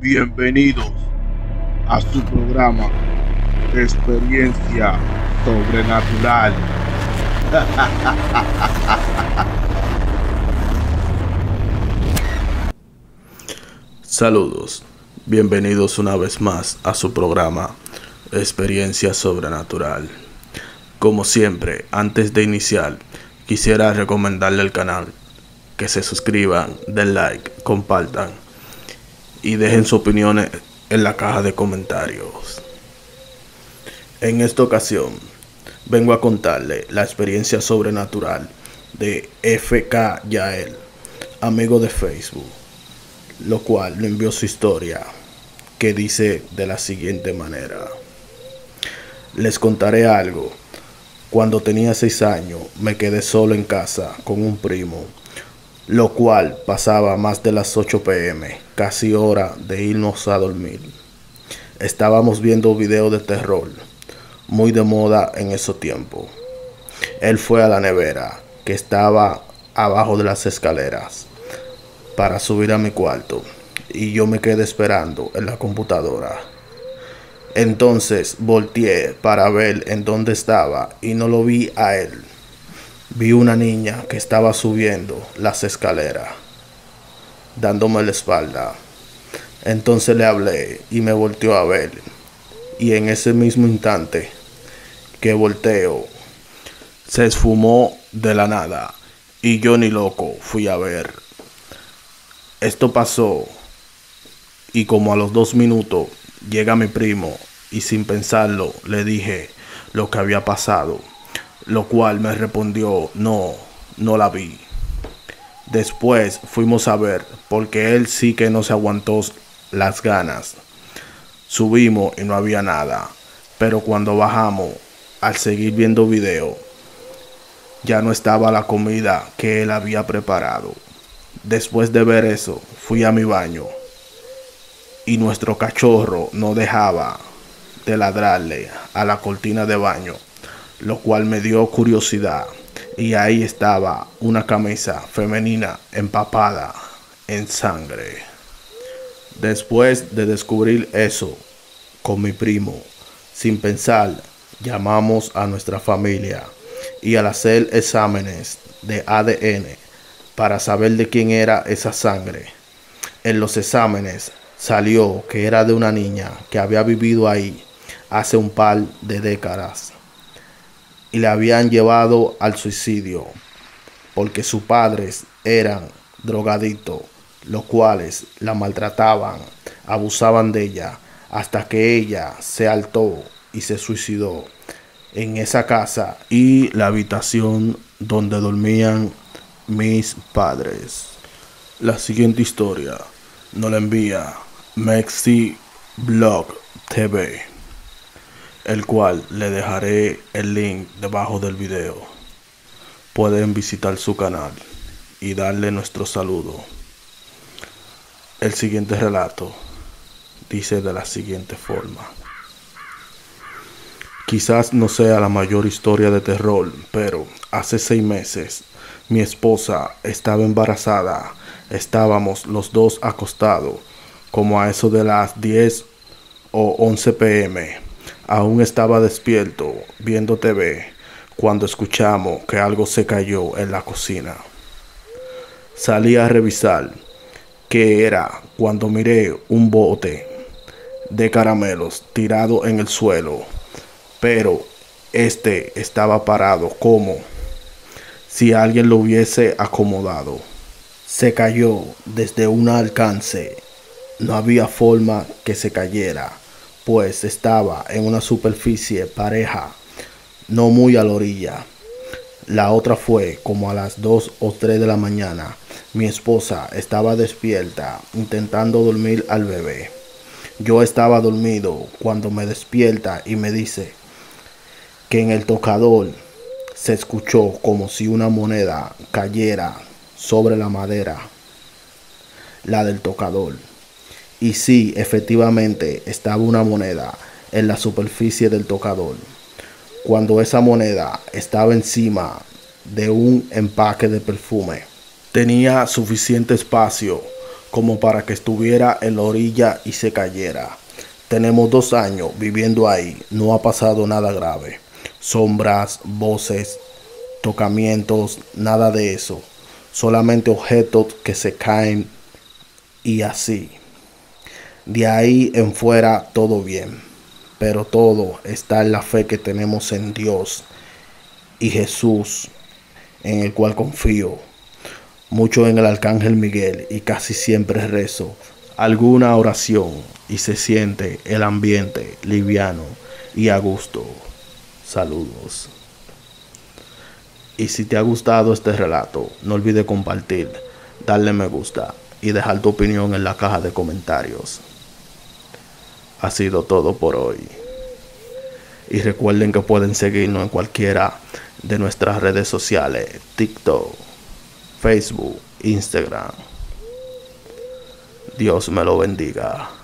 Bienvenidos a su programa Experiencia Sobrenatural. Saludos, bienvenidos una vez más a su programa Experiencia Sobrenatural. Como siempre, antes de iniciar, quisiera recomendarle el canal, que se suscriban, den like, compartan y dejen sus opiniones en la caja de comentarios. En esta ocasión, vengo a contarle la experiencia sobrenatural de FK Yael, amigo de Facebook, lo cual le envió su historia, que dice de la siguiente manera. Les contaré algo. Cuando tenía 6 años, me quedé solo en casa con un primo, lo cual pasaba más de las 8 pm, casi hora de irnos a dormir. Estábamos viendo videos de terror, muy de moda en ese tiempo. Él fue a la nevera, que estaba abajo de las escaleras, para subir a mi cuarto, y yo me quedé esperando en la computadora. Entonces volteé para ver en dónde estaba y no lo vi a él. Vi una niña que estaba subiendo las escaleras, dándome la espalda. Entonces le hablé y me volteó a ver. Y en ese mismo instante que volteo, se esfumó de la nada. Y yo ni loco fui a ver. Esto pasó. Y como a los dos minutos llega mi primo y sin pensarlo le dije lo que había pasado, lo cual me respondió, no, no la vi. Después fuimos a ver, porque él sí que no se aguantó las ganas. Subimos y no había nada, pero cuando bajamos, al seguir viendo video, ya no estaba la comida que él había preparado. Después de ver eso, fui a mi baño y nuestro cachorro no dejaba de ladrarle a la cortina de baño, lo cual me dio curiosidad. Y ahí estaba una camisa femenina empapada en sangre. Después de descubrir eso con mi primo, sin pensar, llamamos a nuestra familia y al hacer exámenes de ADN para saber de quién era esa sangre, en los exámenes salió que era de una niña que había vivido ahí hace un par de décadas y le habían llevado al suicidio porque sus padres eran drogaditos, los cuales la maltrataban, abusaban de ella hasta que ella se altó y se suicidó en esa casa y la habitación donde dormían mis padres. La siguiente historia nos la envía Mexi Blog TV, el cual le dejaré el link debajo del video. Pueden visitar su canal y darle nuestro saludo. El siguiente relato dice de la siguiente forma. Quizás no sea la mayor historia de terror, pero hace seis meses mi esposa estaba embarazada. Estábamos los dos acostados como a eso de las 10 o 11 pm. Aún estaba despierto viendo TV cuando escuchamos que algo se cayó en la cocina. Salí a revisar qué era cuando miré un bote de caramelos tirado en el suelo, pero este estaba parado como si alguien lo hubiese acomodado. Se cayó desde un alcance no había forma que se cayera, pues estaba en una superficie pareja, no muy a la orilla. La otra fue como a las 2 o 3 de la mañana. Mi esposa estaba despierta intentando dormir al bebé. Yo estaba dormido cuando me despierta y me dice que en el tocador se escuchó como si una moneda cayera sobre la madera, la del tocador. Y sí, efectivamente, estaba una moneda en la superficie del tocador. Cuando esa moneda estaba encima de un empaque de perfume, tenía suficiente espacio como para que estuviera en la orilla y se cayera. Tenemos dos años viviendo ahí, no ha pasado nada grave. Sombras, voces, tocamientos, nada de eso. Solamente objetos que se caen y así. De ahí en fuera todo bien. Pero todo está en la fe que tenemos en Dios y Jesús, en el cual confío. Mucho en el Arcángel Miguel y casi siempre rezo alguna oración y se siente el ambiente liviano y a gusto. Saludos. Y si te ha gustado este relato, no olvides compartir, darle me gusta y dejar tu opinión en la caja de comentarios. Ha sido todo por hoy. Y recuerden que pueden seguirnos en cualquiera de nuestras redes sociales, TikTok, Facebook, Instagram. Dios me lo bendiga.